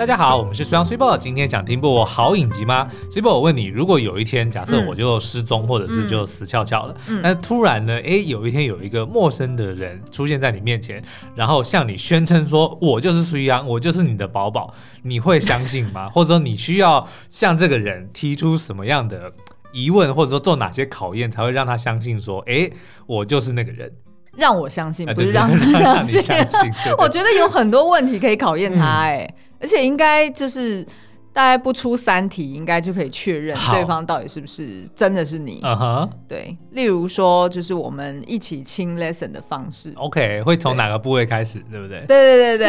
大家好，我们是苏阳水宝，今天想听部好影集吗？水宝，我问你，如果有一天，假设我就失踪，或者是就死翘翘了，嗯、但突然呢，哎，有一天有一个陌生的人出现在你面前，然后向你宣称说，我就是水阳，我就是你的宝宝，你会相信吗？或者说，你需要向这个人提出什么样的疑问，或者说做哪些考验，才会让他相信说，哎，我就是那个人？让我相信，不是让他相信。我觉得有很多问题可以考验他，哎、嗯，而且应该就是。大概不出三题，应该就可以确认对方到底是不是真的是你。嗯哼，对，例如说，就是我们一起亲 lesson 的方式。OK，会从哪个部位开始，对不对？对对对对。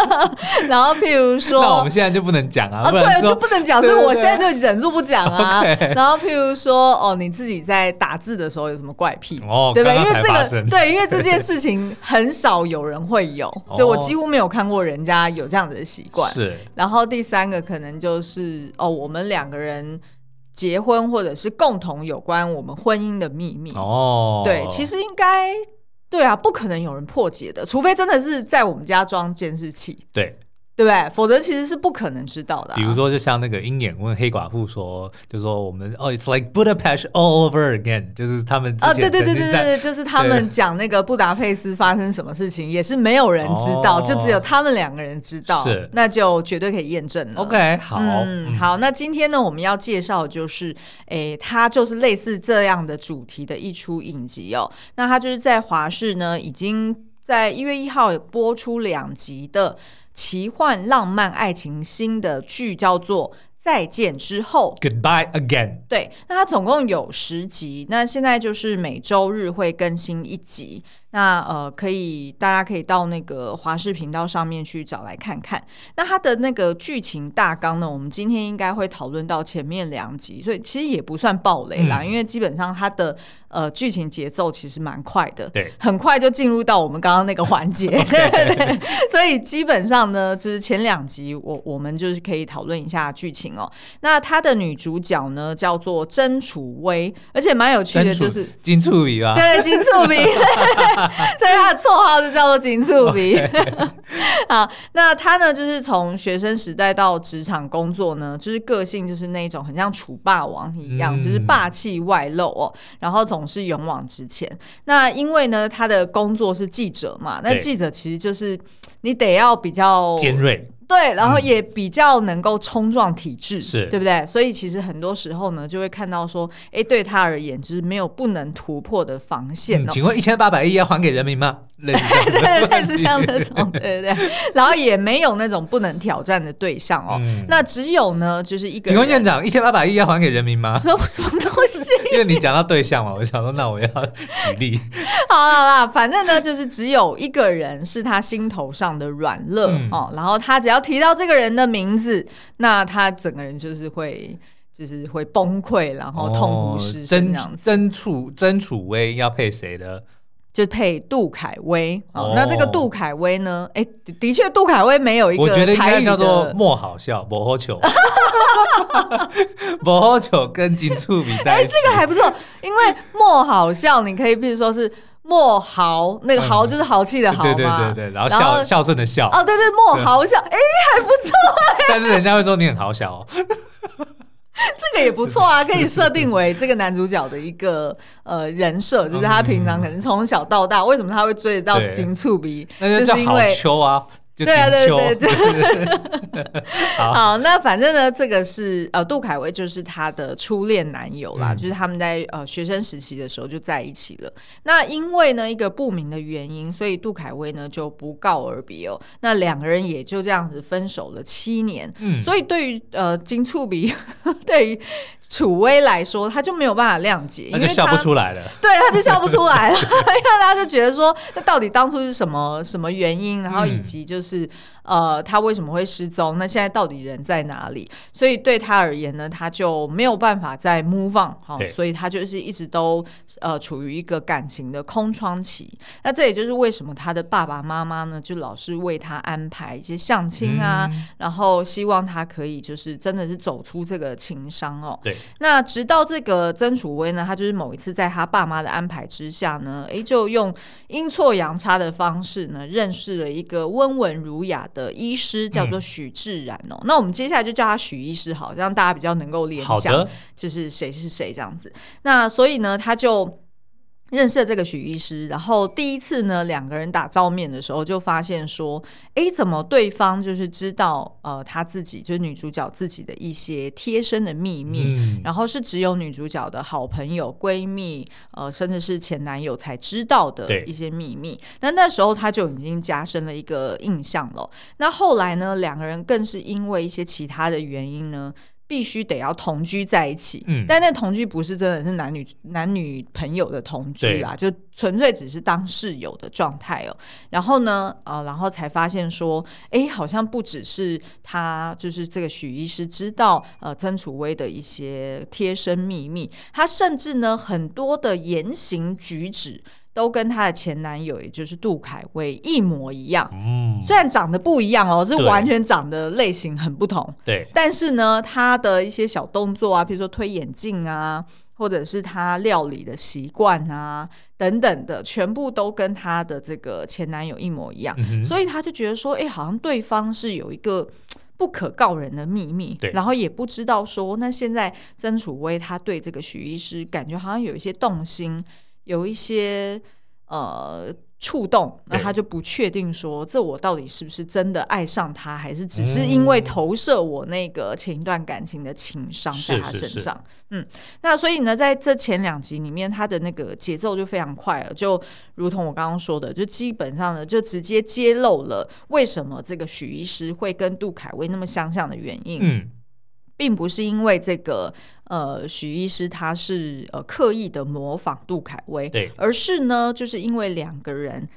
然后，譬如说，那我们现在就不能讲啊。啊，对，就不能讲，所以我现在就忍住不讲啊。然后，譬如说，哦，你自己在打字的时候有什么怪癖？哦，对不对？因为这个，对，因为这件事情很少有人会有，就我几乎没有看过人家有这样子的习惯。是。然后第三个可能。就是哦，我们两个人结婚，或者是共同有关我们婚姻的秘密哦。对，其实应该对啊，不可能有人破解的，除非真的是在我们家装监视器。对。对不对？否则其实是不可能知道的、啊。比如说，就像那个鹰眼问黑寡妇说，就说我们哦、oh,，It's like Budapest all over again，就是他们啊，对对对对对，就是他们讲那个布达佩斯发生什么事情，也是没有人知道，哦、就只有他们两个人知道，是那就绝对可以验证了。OK，好，嗯，好，那今天呢，我们要介绍就是，诶，它就是类似这样的主题的一出影集哦。那它就是在华视呢，已经在一月一号播出两集的。奇幻浪漫爱情新的剧叫做《再见之后》，Goodbye Again。对，那它总共有十集，那现在就是每周日会更新一集。那呃，可以大家可以到那个华视频道上面去找来看看。那它的那个剧情大纲呢，我们今天应该会讨论到前面两集，所以其实也不算暴雷啦，嗯、因为基本上它的呃剧情节奏其实蛮快的，对，很快就进入到我们刚刚那个环节，对对。所以基本上呢，就是前两集我我们就是可以讨论一下剧情哦。那它的女主角呢叫做甄楚薇，而且蛮有趣的，就是金醋鼻啊，对，金醋鼻。所以他的绰号就叫做金醋鼻。好，那他呢，就是从学生时代到职场工作呢，就是个性就是那种很像楚霸王一样，嗯、就是霸气外露哦，然后总是勇往直前。那因为呢，他的工作是记者嘛，那记者其实就是你得要比较尖锐。对，然后也比较能够冲撞体制，是对不对？所以其实很多时候呢，就会看到说，哎，对他而言就是没有不能突破的防线。嗯，请问一千八百亿要还给人民吗？类似对，类似像那种，对对对。然后也没有那种不能挑战的对象哦。嗯、那只有呢，就是一个。请问院长，一千八百亿要还给人民吗？什么东西？因为你讲到对象嘛，我想说，那我要举例。好了啦，反正呢，就是只有一个人是他心头上的软肋、嗯、哦。然后他只要提到这个人的名字，那他整个人就是会，就是会崩溃，然后痛哭失声这样子。曾楚曾楚薇要配谁的？就配杜凯威哦，那这个杜凯威呢？哎，的确，杜凯威没有一个，我觉得应该叫做莫好笑，莫好球，莫好球跟金醋比在一起，哎，这个还不错，因为莫好笑，你可以比如说是莫豪，那个豪就是豪气的豪嘛，对对对对，然后孝孝顺的孝，哦，对对，莫豪孝，哎，还不错，但是人家会说你很好笑哦。这个也不错啊，可以设定为这个男主角的一个呃人设，就是他平常可能从小到大，为什么他会追得到金触鼻，就是因为秋啊。对啊，对对对，好，那反正呢，这个是呃，杜凯威就是他的初恋男友啦，嗯、就是他们在呃学生时期的时候就在一起了。那因为呢一个不明的原因，所以杜凯威呢就不告而别哦。那两个人也就这样子分手了七年。嗯，所以对于呃金醋鼻，对于楚威来说，他就没有办法谅解，因为他就笑不出来了。对，他就笑不出来了，因为他就觉得说，那到底当初是什么什么原因，然后以及就是。是呃，他为什么会失踪？那现在到底人在哪里？所以对他而言呢，他就没有办法再 move on 哈、哦，所以他就是一直都呃处于一个感情的空窗期。那这也就是为什么他的爸爸妈妈呢，就老是为他安排一些相亲啊，嗯、然后希望他可以就是真的是走出这个情伤哦。对。那直到这个曾楚薇呢，他就是某一次在他爸妈的安排之下呢，诶，就用阴错阳差的方式呢，认识了一个温文。文儒雅的医师，叫做许志然哦。嗯、那我们接下来就叫他许医师好，让大家比较能够联想，就是谁是谁这样子。那所以呢，他就。认识了这个许医师，然后第一次呢，两个人打照面的时候，就发现说，哎，怎么对方就是知道呃，他自己就是女主角自己的一些贴身的秘密，嗯、然后是只有女主角的好朋友、闺蜜，呃，甚至是前男友才知道的一些秘密。那那时候他就已经加深了一个印象了。那后来呢，两个人更是因为一些其他的原因呢。必须得要同居在一起，嗯，但那同居不是真的是男女男女朋友的同居啊，就纯粹只是当室友的状态哦。然后呢，呃，然后才发现说，哎，好像不只是他，就是这个许医师知道呃曾楚薇的一些贴身秘密，他甚至呢很多的言行举止。都跟她的前男友，也就是杜凯威一模一样。嗯，虽然长得不一样哦，是完全长得类型很不同。对，但是呢，他的一些小动作啊，比如说推眼镜啊，或者是他料理的习惯啊，等等的，全部都跟他的这个前男友一模一样。嗯。所以他就觉得说，哎，好像对方是有一个不可告人的秘密。对，然后也不知道说，那现在曾楚薇他对这个许医师感觉好像有一些动心。有一些呃触动，那他就不确定说，这我到底是不是真的爱上他，还是只是因为投射我那个前一段感情的情伤在他身上？是是是嗯，那所以呢，在这前两集里面，他的那个节奏就非常快了，就如同我刚刚说的，就基本上呢，就直接揭露了为什么这个许医师会跟杜凯威那么相像的原因。嗯。并不是因为这个呃许医师他是呃刻意的模仿杜凯威，对，而是呢，就是因为两个人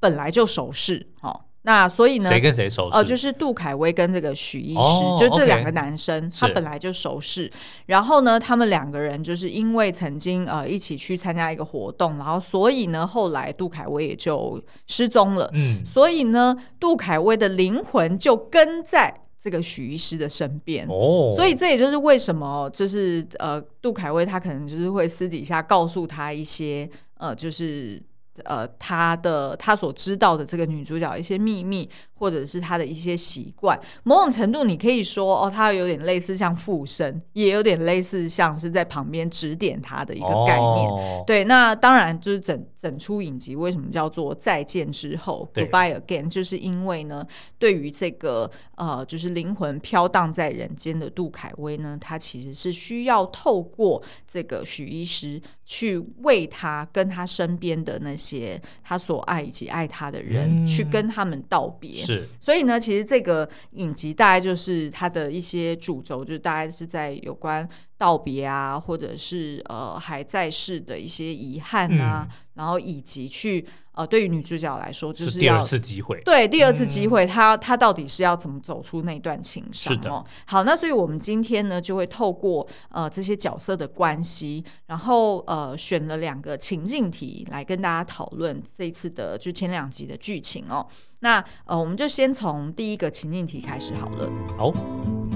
本来就熟识，哦，那所以呢，谁跟谁熟识？呃，就是杜凯威跟这个许医师，哦、就这两个男生他本来就熟识。然后呢，他们两个人就是因为曾经呃一起去参加一个活动，然后所以呢，后来杜凯威也就失踪了。嗯，所以呢，杜凯威的灵魂就跟在。这个许医师的身边，哦，所以这也就是为什么，就是呃，杜凯威他可能就是会私底下告诉他一些，呃，就是。呃，他的他所知道的这个女主角一些秘密，或者是他的一些习惯，某种程度你可以说哦，他有点类似像附身，也有点类似像是在旁边指点他的一个概念。哦、对，那当然就是整整出影集为什么叫做再见之后，Goodbye Again，就是因为呢，对于这个呃，就是灵魂飘荡在人间的杜凯威呢，他其实是需要透过这个许医师去为他跟他身边的那些。他所爱以及爱他的人，嗯、去跟他们道别。是，所以呢，其实这个影集大概就是他的一些主轴，就是大概是在有关道别啊，或者是呃还在世的一些遗憾啊，嗯、然后以及去。呃，对于女主角来说，就是，是第二次机会。对，第二次机会，她她、嗯、到底是要怎么走出那段情伤？是的。好，那所以我们今天呢，就会透过呃这些角色的关系，然后呃选了两个情境题来跟大家讨论这一次的就前两集的剧情哦。那呃，我们就先从第一个情境题开始好了。好。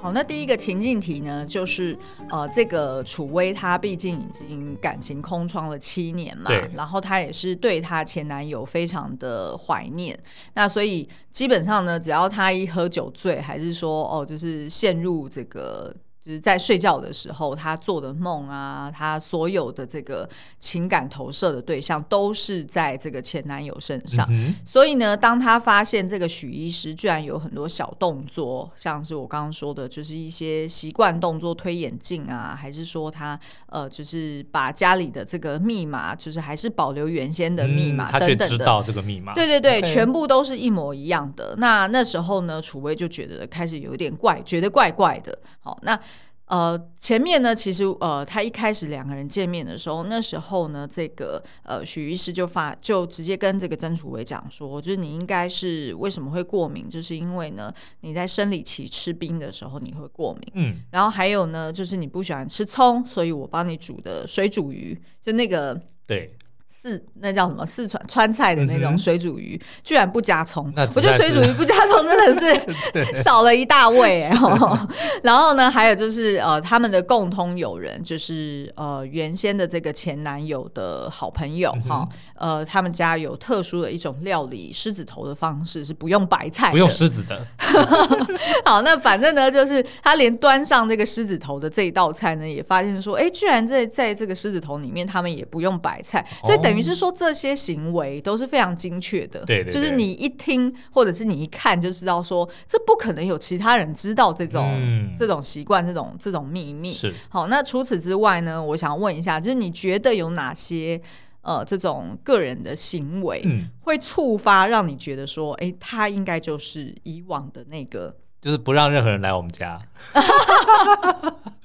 好，那第一个情境题呢，就是呃，这个楚薇她毕竟已经感情空窗了七年嘛，对然后她也是对她前男友非常的怀念，那所以基本上呢，只要她一喝酒醉，还是说哦，就是陷入这个。就是在睡觉的时候，他做的梦啊，他所有的这个情感投射的对象都是在这个前男友身上。嗯、所以呢，当他发现这个许医师居然有很多小动作，像是我刚刚说的，就是一些习惯动作，推眼镜啊，还是说他呃，就是把家里的这个密码，就是还是保留原先的密码等等的，嗯、他知道这个密码，对对对全部都是一模一样的。那那时候呢，楚薇就觉得开始有点怪，觉得怪怪的。好，那。呃，前面呢，其实呃，他一开始两个人见面的时候，那时候呢，这个呃许医师就发就直接跟这个曾楚伟讲说，就是你应该是为什么会过敏，就是因为呢你在生理期吃冰的时候你会过敏，嗯，然后还有呢，就是你不喜欢吃葱，所以我帮你煮的水煮鱼，就那个对。四那叫什么四川川菜的那种水煮鱼，嗯、居然不加葱，我觉得水煮鱼不加葱真的是 少了一大味 哎。然后呢，还有就是呃，他们的共通友人就是呃原先的这个前男友的好朋友哈、嗯呃，他们家有特殊的一种料理狮子头的方式，是不用白菜，不用狮子的。好，那反正呢，就是他连端上这个狮子头的这一道菜呢，也发现说，哎，居然在在这个狮子头里面，他们也不用白菜，所以等于是说这些行为都是非常精确的。对，就是你一听或者是你一看就知道说，这不可能有其他人知道这种这种习惯、这种这种秘密。是。好，那除此之外呢，我想问一下，就是你觉得有哪些？呃，这种个人的行为，嗯，会触发让你觉得说，哎，他应该就是以往的那个，就是不让任何人来我们家。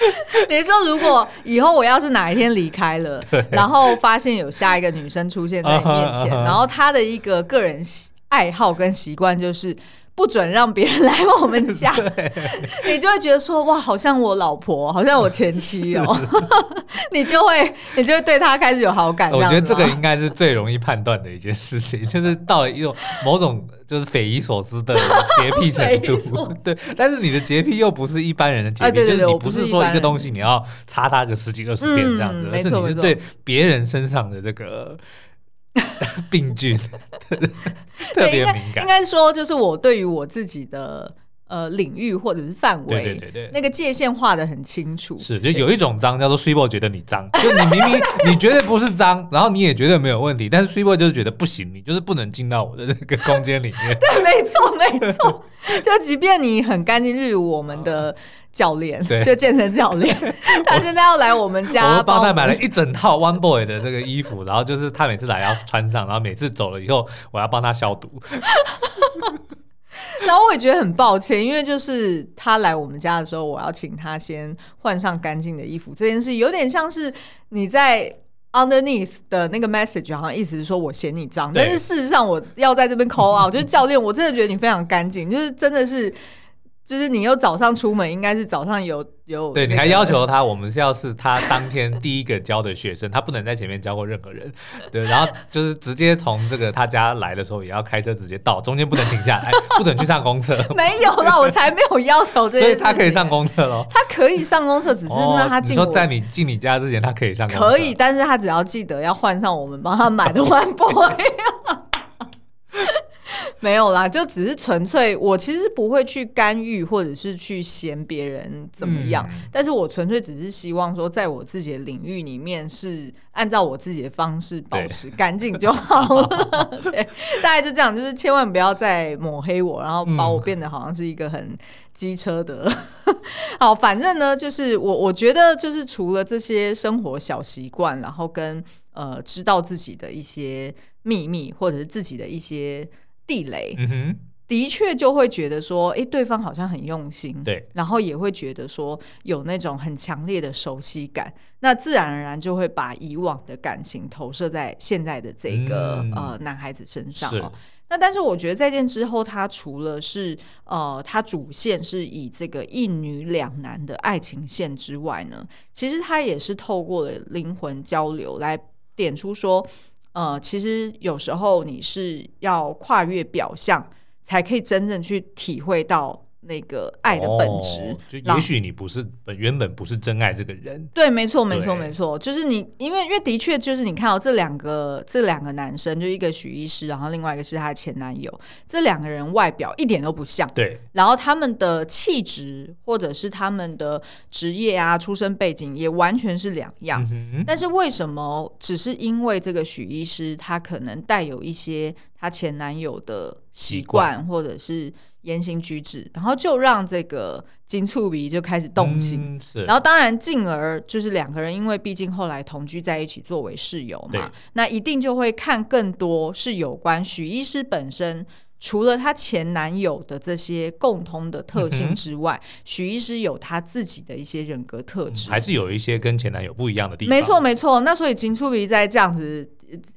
你说，如果以后我要是哪一天离开了，然后发现有下一个女生出现在你面前，uh huh, uh huh. 然后她的一个个人爱好跟习惯就是。不准让别人来我们家，对你就会觉得说哇，好像我老婆，好像我前妻哦，你就会，你就会对他开始有好感。我觉得这个应该是最容易判断的一件事情，就是到了一种某种就是匪夷所思的洁癖程度。对，但是你的洁癖又不是一般人的洁癖，就是你不是说一个东西你要擦它个十几二十遍这样子，嗯、而是你是对别人身上的这个。病菌。特别敏感，应该说就是我对于我自己的呃领域或者是范围，对对对对，那个界限画得很清楚。是，就有一种脏叫做 Sweetboy 觉得你脏，就你明明 你绝对不是脏，然后你也绝对没有问题，但是 Sweetboy 就是觉得不行，你就是不能进到我的那个空间里面。对，没错没错，就即便你很干净，例如我们的。教练，对，就健身教练，他现在要来我们家，我帮他买了一整套 One Boy 的这个衣服，然后就是他每次来要穿上，然后每次走了以后，我要帮他消毒。然后我也觉得很抱歉，因为就是他来我们家的时候，我要请他先换上干净的衣服，这件事有点像是你在 underneath 的那个 message，好像意思是说我嫌你脏，但是事实上我要在这边 call out，就是教练，我真的觉得你非常干净，就是真的是。就是你又早上出门，应该是早上有有。对，你还要求他，我们是要是他当天第一个教的学生，他不能在前面教过任何人。对，然后就是直接从这个他家来的时候，也要开车直接到，中间不能停下来，不准去上公厕。没有啦，我才没有要求这些。所以他可以上公厕喽。他可以上公厕，只是那他进。你说在你进你家之前，他可以上公厕。可以，但是他只要记得要换上我们帮他买的 One Boy。没有啦，就只是纯粹，我其实不会去干预或者是去嫌别人怎么样，嗯、但是我纯粹只是希望说，在我自己的领域里面是按照我自己的方式保持干净就好了。对，对，大概就这样，就是千万不要再抹黑我，然后把我变得好像是一个很机车的。嗯、好，反正呢，就是我我觉得就是除了这些生活小习惯，然后跟呃知道自己的一些秘密，或者是自己的一些。地雷，嗯哼，的确就会觉得说，哎，对方好像很用心，对，然后也会觉得说有那种很强烈的熟悉感，那自然而然就会把以往的感情投射在现在的这个、嗯、呃男孩子身上哦。那但是我觉得再见之后，他除了是呃他主线是以这个一女两男的爱情线之外呢，其实他也是透过了灵魂交流来点出说。呃，其实有时候你是要跨越表象，才可以真正去体会到。那个爱的本质，哦、就也许你不是本原本不是真爱这个人。对，没错，没错，没错，就是你，因为因为的确就是你看到这两个这两个男生，就一个许医师，然后另外一个是他的前男友，这两个人外表一点都不像。对，然后他们的气质或者是他们的职业啊、出身背景也完全是两样。但是为什么只是因为这个许医师他可能带有一些他前男友的，习惯或者是。言行举止，然后就让这个金醋鼻就开始动心，嗯、然后当然进而就是两个人，因为毕竟后来同居在一起，作为室友嘛，那一定就会看更多是有关许医师本身，除了她前男友的这些共通的特性之外，许、医师有他自己的一些人格特质，还是有一些跟前男友不一样的地方。没错，没错。那所以秦初鼻在这样子。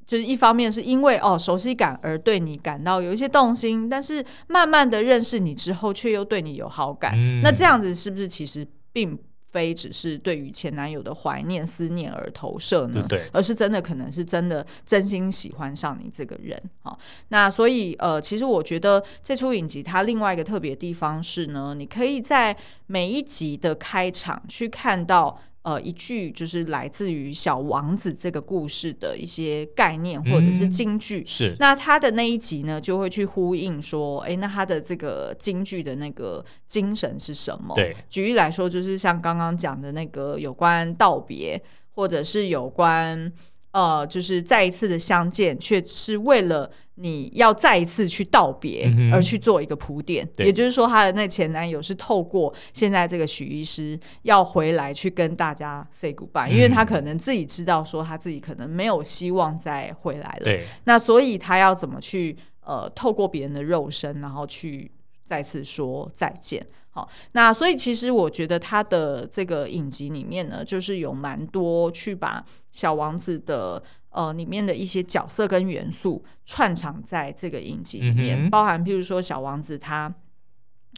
就是一方面是因为哦熟悉感而对你感到有一些动心，但是慢慢的认识你之后，却又对你有好感。嗯、那这样子是不是其实并非只是对于前男友的怀念、思念而投射呢？对，对，而是真的可能是真的真心喜欢上你这个人。好，那所以呃，其实我觉得这出影集它另外一个特别的地方是呢，你可以在每一集的开场去看到。呃，一句就是来自于《小王子》这个故事的一些概念或者是京剧。嗯、是，那他的那一集呢，就会去呼应说，哎，那他的这个京剧的那个精神是什么？对，举例来说，就是像刚刚讲的那个有关道别，或者是有关。呃，就是再一次的相见，却是为了你要再一次去道别而去做一个铺垫。嗯、也就是说，他的那前男友是透过现在这个许医师要回来去跟大家 say goodbye，、嗯、因为他可能自己知道说他自己可能没有希望再回来了。对，那所以他要怎么去呃透过别人的肉身，然后去再次说再见。好，那所以其实我觉得他的这个影集里面呢，就是有蛮多去把小王子的呃里面的一些角色跟元素串场在这个影集里面，嗯、包含譬如说小王子他。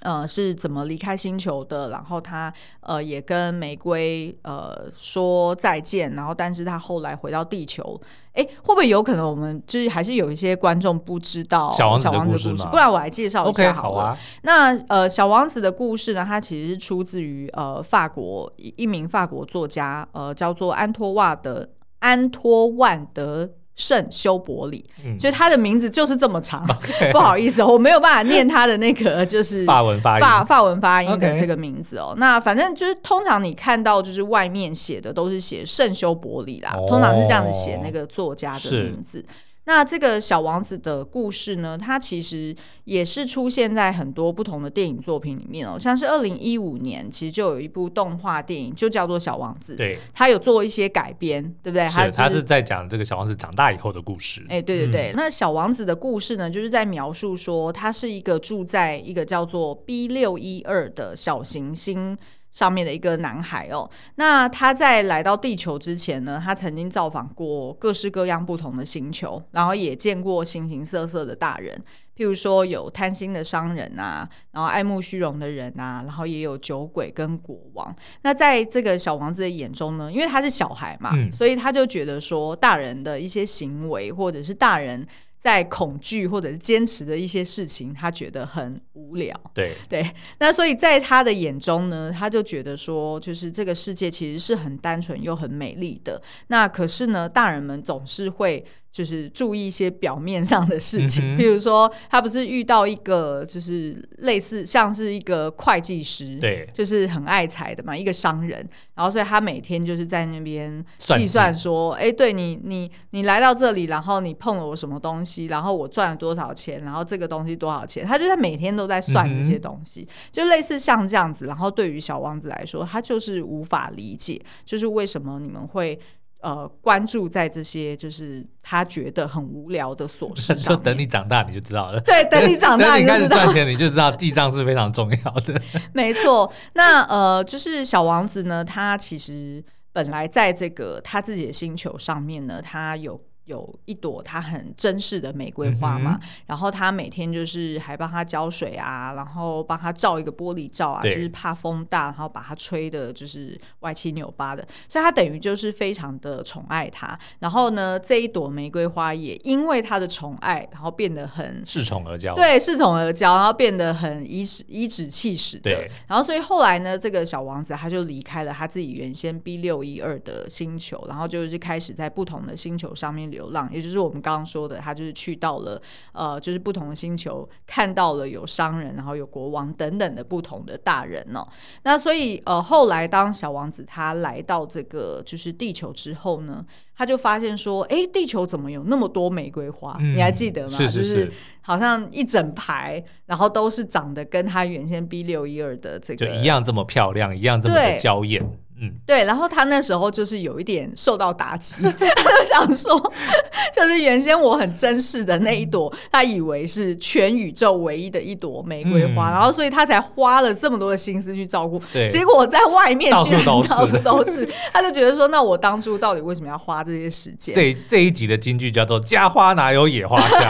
呃，是怎么离开星球的？然后他呃也跟玫瑰呃说再见，然后但是他后来回到地球，哎，会不会有可能我们就是还是有一些观众不知道小王子的故事？不然我来介绍一下好了。Okay, 好啊。那呃，小王子的故事呢，它其实是出自于呃法国一名法国作家，呃叫做安托瓦德安托万德。圣修伯里，嗯、所以他的名字就是这么长. 不好意思，我没有办法念他的那个就是法文发音法法文发音的这个名字哦。那反正就是通常你看到就是外面写的都是写圣修伯里啦，哦、通常是这样子写那个作家的名字。那这个小王子的故事呢，它其实也是出现在很多不同的电影作品里面哦，像是二零一五年，其实就有一部动画电影，就叫做《小王子》，对，它有做一些改编，对不对？是，他是在讲这个小王子长大以后的故事。哎，对对对，嗯、那小王子的故事呢，就是在描述说，他是一个住在一个叫做 B 六一二的小行星上面的一个男孩哦，那他在来到地球之前呢，他曾经造访过各式各样不同的星球，然后也见过形形色色的大人，譬如说有贪心的商人啊，然后爱慕虚荣的人啊，然后也有酒鬼跟国王。那在这个小王子的眼中呢，因为他是小孩嘛，嗯、所以他就觉得说，大人的一些行为或者是大人。在恐惧或者是坚持的一些事情，他觉得很无聊。对 对，那所以在他的眼中呢，他就觉得说，就是这个世界其实是很单纯又很美丽的。那可是呢，大人们总是会。就是注意一些表面上的事情，比、如说他不是遇到一个就是类似像是一个会计师，对，就是很爱财的嘛，一个商人，然后所以他每天就是在那边计算说，哎计，对你你你来到这里，然后你碰了我什么东西，然后我赚了多少钱，然后这个东西多少钱，他就在每天都在算这些东西，嗯、就类似像这样子。然后对于小王子来说，他就是无法理解，就是为什么你们会。呃，关注在这些就是他觉得很无聊的琐事上。就等你长大你就知道了。对，等你长大你，开始赚钱你就知道记账是非常重要的。没错，那呃，就是小王子呢，他其实本来在这个他自己的星球上面呢，他有。有一朵他很珍视的玫瑰花嘛，嗯、然后他每天就是还帮他浇水啊，然后帮他罩一个玻璃罩啊，就是怕风大，然后把它吹的就是歪七扭八的，所以他等于就是非常的宠爱他。然后呢，这一朵玫瑰花也因为他的宠爱，然后变得很恃宠而骄，对，恃宠而骄，然后变得很颐指颐指气使的。然后所以后来呢，这个小王子他就离开了他自己原先 B 六一二的星球，然后就是开始在不同的星球上面。流浪，也就是我们刚刚说的，他就是去到了呃，就是不同的星球，看到了有商人，然后有国王等等的不同的大人、哦。那所以呃，后来当小王子他来到这个就是地球之后呢，他就发现说，哎，地球怎么有那么多玫瑰花？嗯、你还记得吗？是是是，就是好像一整排，然后都是长得跟他原先 B 六一二的这个就一样这么漂亮，一样这么的娇艳。嗯，对，然后他那时候就是有一点受到打击，他 就想说，就是原先我很珍视的那一朵，他以为是全宇宙唯一的一朵玫瑰花，嗯、然后所以他才花了这么多的心思去照顾，对，结果在外面居然到处都是，到处都是，他就觉得说，那我当初到底为什么要花这些时间？这这一集的金句叫做“家花哪有野花香”，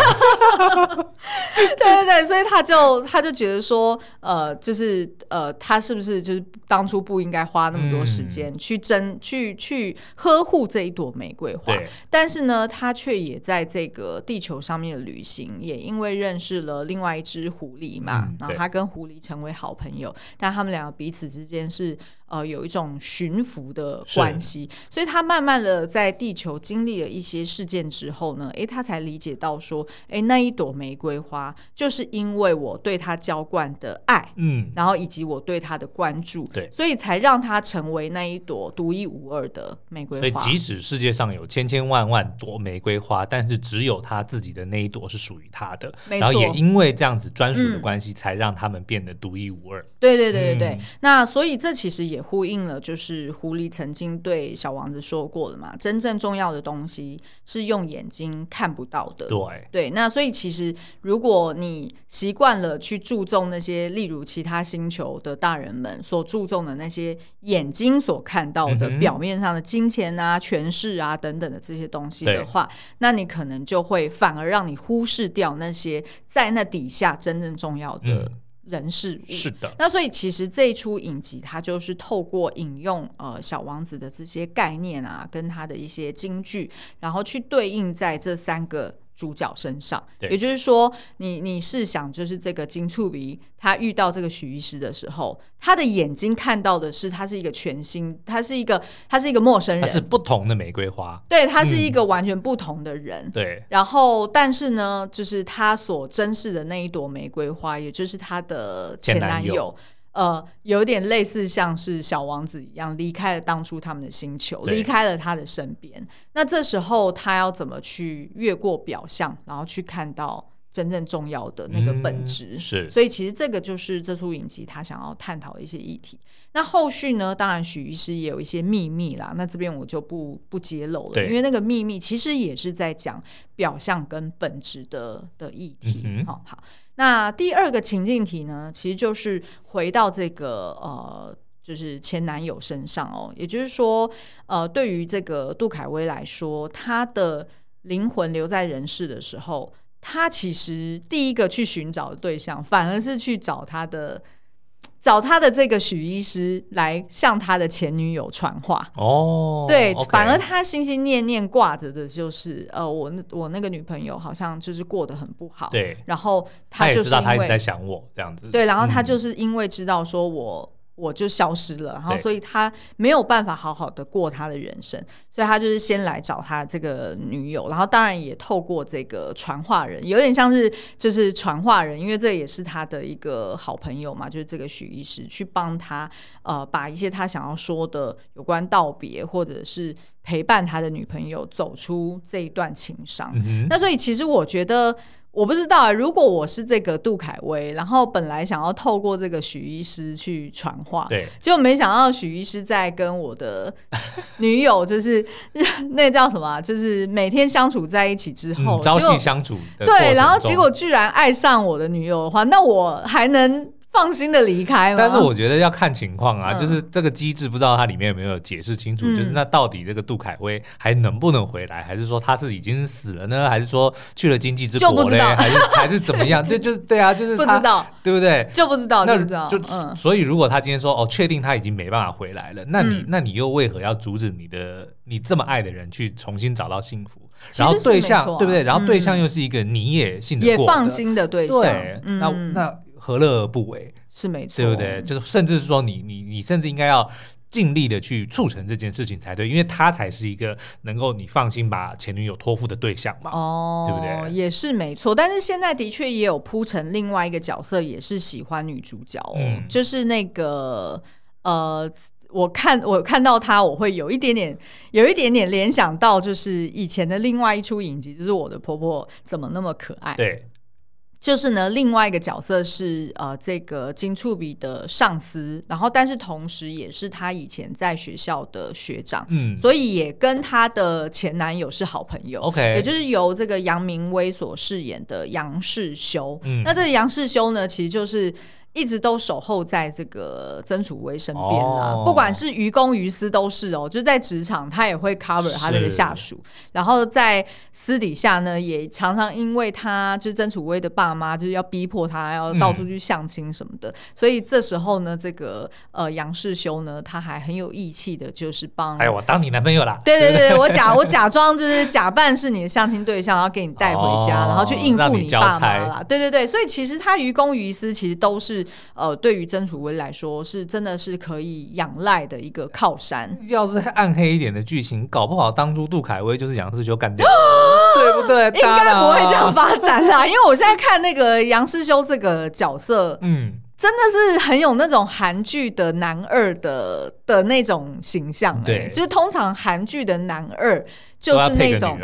对对对，所以他就他就觉得说，呃，就是呃，他是不是就是当初不应该花那么多。时间去争去去呵护这一朵玫瑰花，但是呢，他却也在这个地球上面的旅行，也因为认识了另外一只狐狸嘛，嗯、然后他跟狐狸成为好朋友，但他们两个彼此之间是。呃，有一种驯服的关系，所以他慢慢的在地球经历了一些事件之后呢，诶，他才理解到说，诶，那一朵玫瑰花就是因为我对他浇灌的爱，嗯，然后以及我对他的关注，对，所以才让他成为那一朵独一无二的玫瑰花。所以即使世界上有千千万万朵玫瑰花，但是只有他自己的那一朵是属于他的，然后也因为这样子专属的关系，才让他们变得独一无二。嗯、对对对对对，嗯、那所以这其实也。也呼应了，就是狐狸曾经对小王子说过的嘛，真正重要的东西是用眼睛看不到的。对对，那所以其实如果你习惯了去注重那些，例如其他星球的大人们所注重的那些眼睛所看到的表面上的金钱啊、权势啊等等的这些东西的话，那你可能就会反而让你忽视掉那些在那底下真正重要的。嗯人事物是的，那所以其实这一出影集，它就是透过引用呃小王子的这些概念啊，跟他的一些金句，然后去对应在这三个。主角身上，对。也就是说，你你试想，就是这个金触鼻，他遇到这个许医师的时候，他的眼睛看到的是他是一个全新，他是一个他是一个陌生人，他是不同的玫瑰花，对，他是一个完全不同的人，嗯、对。然后，但是呢，就是他所珍视的那一朵玫瑰花，也就是他的前男友。呃，有点类似像是小王子一样离开了当初他们的星球，离开了他的身边。那这时候他要怎么去越过表象，然后去看到真正重要的那个本质？嗯、是，所以其实这个就是这出影集他想要探讨的一些议题。那后续呢？当然许医师也有一些秘密啦。那这边我就不不揭露了，因为那个秘密其实也是在讲表象跟本质的的议题。好好。那第二个情境题呢，其实就是回到这个呃，就是前男友身上哦。也就是说，呃，对于这个杜凯威来说，他的灵魂留在人世的时候，他其实第一个去寻找的对象，反而是去找他的。找他的这个许医师来向他的前女友传话哦，对反而他心心念念挂着的就是呃，我那我那个女朋友好像就是过得很不好，对，然后他就是因为他也知道他一直在想我这样子，对，然后他就是因为知道说我。嗯我就消失了，然后所以他没有办法好好的过他的人生，所以他就是先来找他这个女友，然后当然也透过这个传话人，有点像是就是传话人，因为这也是他的一个好朋友嘛，就是这个许医师去帮他呃把一些他想要说的有关道别或者是陪伴他的女朋友走出这一段情伤。嗯、那所以其实我觉得。我不知道啊，如果我是这个杜凯威，然后本来想要透过这个许医师去传话，对，结果没想到许医师在跟我的女友，就是 那叫什么，就是每天相处在一起之后，嗯、朝夕相处，对，然后结果居然爱上我的女友的话，那我还能放心的离开吗？但是我觉得要看情况啊，嗯、就是这个机制不知道它里面有没有解释清楚，嗯、就是那到底这个杜凯威还能不能回来，还是说他是已经死了呢？还是说去了经济之国呢？就不知道，还是还是怎么样？这就，就是对啊，就是不知道，对不对？就不知道，那就不知道。就、嗯、所以如果他今天说哦，确定他已经没办法回来了，那你、嗯、那你又为何要阻止你的你这么爱的人去重新找到幸福？然后对象、啊、对不对？然后对象又是一个你也信得过的、也放心的对象，那那。何乐而不为？是没错，对不对？就是甚至是说你，你你你甚至应该要尽力的去促成这件事情才对，因为他才是一个能够你放心把前女友托付的对象嘛，哦，对不对？也是没错。但是现在的确也有铺成另外一个角色，也是喜欢女主角哦，嗯、就是那个呃，我看我看到他，我会有一点点有一点点联想到，就是以前的另外一出影集，就是我的婆婆怎么那么可爱？对。就是呢，另外一个角色是呃，这个金触笔的上司，然后但是同时也是他以前在学校的学长，嗯，所以也跟他的前男友是好朋友。OK，也就是由这个杨明威所饰演的杨世修。嗯，那这个杨世修呢，其实就是。一直都守候在这个曾楚薇身边啊，oh. 不管是于公于私都是哦，就是在职场他也会 cover 他这个下属，然后在私底下呢，也常常因为他就是曾楚薇的爸妈就是要逼迫他要到处去相亲什么的，嗯、所以这时候呢，这个呃杨世修呢，他还很有义气的，就是帮哎我当你男朋友啦，对对对，我假我假装就是假扮是你的相亲对象，然后给你带回家，oh, 然后去应付你爸妈啦，对对对，所以其实他于公于私其实都是。呃，对于曾楚薇来说，是真的是可以仰赖的一个靠山。要是暗黑一点的剧情，搞不好当初杜凯威就是杨世修干掉，对不对？应该不会这样发展啦，因为我现在看那个杨世修这个角色，嗯，真的是很有那种韩剧的男二的的那种形象。对，就是通常韩剧的男二就是那种。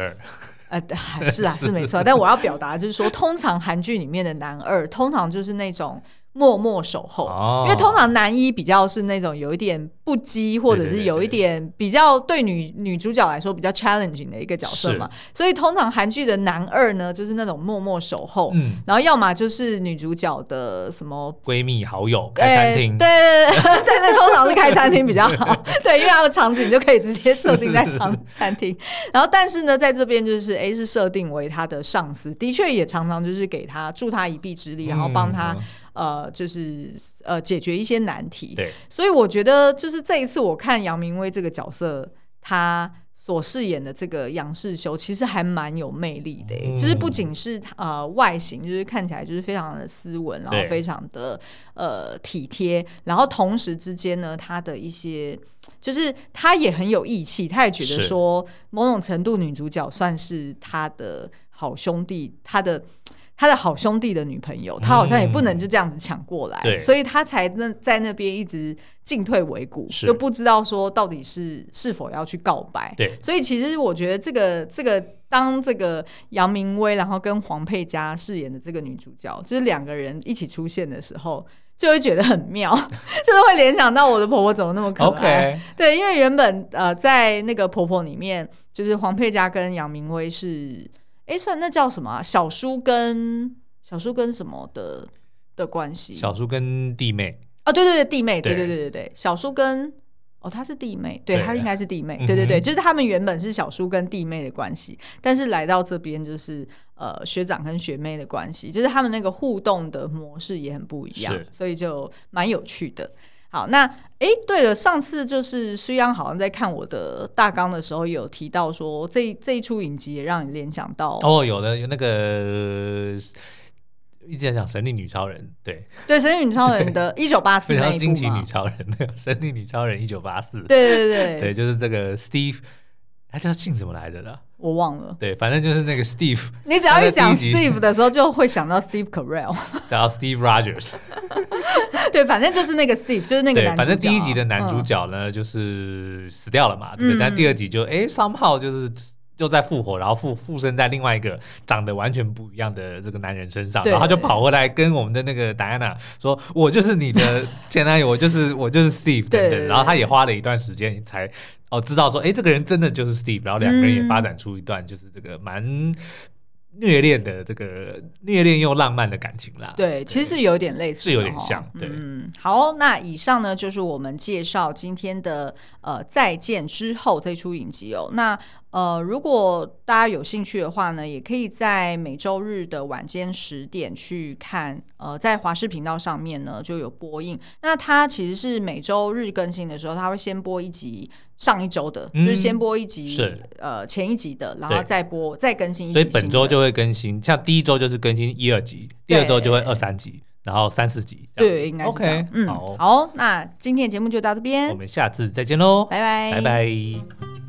呃，是啊，是没错。但我要表达就是说，通常韩剧里面的男二，通常就是那种。默默守候，因为通常男一比较是那种有一点不羁，或者是有一点比较对女女主角来说比较 challenging 的一个角色嘛，所以通常韩剧的男二呢，就是那种默默守候，然后要么就是女主角的什么闺蜜好友开餐厅，对对对对，通常是开餐厅比较好，对，因为它的场景就可以直接设定在场餐厅，然后但是呢，在这边就是哎是设定为他的上司，的确也常常就是给他助他一臂之力，然后帮他。呃，就是呃，解决一些难题。对，所以我觉得，就是这一次我看杨明威这个角色，他所饰演的这个杨世修，其实还蛮有魅力的。嗯、就是不仅是呃外形，就是看起来就是非常的斯文，然后非常的呃体贴，然后同时之间呢，他的一些就是他也很有义气，他也觉得说某种程度女主角算是他的好兄弟，他的。他的好兄弟的女朋友，他好像也不能就这样子抢过来，嗯、所以他才那在那边一直进退维谷，就不知道说到底是是否要去告白。对，所以其实我觉得这个这个当这个杨明威，然后跟黄佩嘉饰演的这个女主角，就是两个人一起出现的时候，就会觉得很妙，就是会联想到我的婆婆怎么那么可爱。对，因为原本呃在那个婆婆里面，就是黄佩嘉跟杨明威是。哎，算那叫什么啊？小叔跟小叔跟什么的的关系？小叔跟弟妹哦，对对对，弟妹，对对对对对，小叔跟哦，他是弟妹，对，他应该是弟妹，对对对，就是他们原本是小叔跟弟妹的关系，但是来到这边就是呃学长跟学妹的关系，就是他们那个互动的模式也很不一样，所以就蛮有趣的。好，那哎，对了，上次就是虽央好像在看我的大纲的时候，有提到说这这一出影集也让你联想到哦，有的有那个一直在讲神力女超人，对。对，神力女超人的一九八四那一部，惊奇女超人没有神力女超人一九八四，对对对。对，就是这个 Steve，他叫姓什么来着的？我忘了，对，反正就是那个 Steve。你只要一讲 Steve 的时候，就会想到 Steve Carell，想到 Steve Rogers。对，反正就是那个 Steve，就是那个男主角。反正第一集的男主角呢，嗯、就是死掉了嘛，对不对？嗯、但第二集就哎，somehow 就是又在复活，然后附附身在另外一个长得完全不一样的这个男人身上，然后他就跑回来跟我们的那个戴安娜说：“我就是你的前男友，我就是我就是 Steve。”等等。然后他也花了一段时间才。哦，知道说，哎，这个人真的就是 Steve，然后两个人也发展出一段就是这个蛮虐恋的这个虐恋又浪漫的感情啦。对，其实是有点类似，是有点像。对，嗯，好，那以上呢就是我们介绍今天的呃再见之后这出影集哦。那呃，如果大家有兴趣的话呢，也可以在每周日的晚间十点去看。呃，在华视频道上面呢就有播映。那它其实是每周日更新的时候，它会先播一集上一周的，嗯、就是先播一集是呃前一集的，然后再播再更新一集。所以本周就会更新，像第一周就是更新一二集，第二周就会二三集，然后三四集。对，应该是这样。Okay, 嗯，好，好，那今天的节目就到这边，我们下次再见喽，拜拜，拜拜。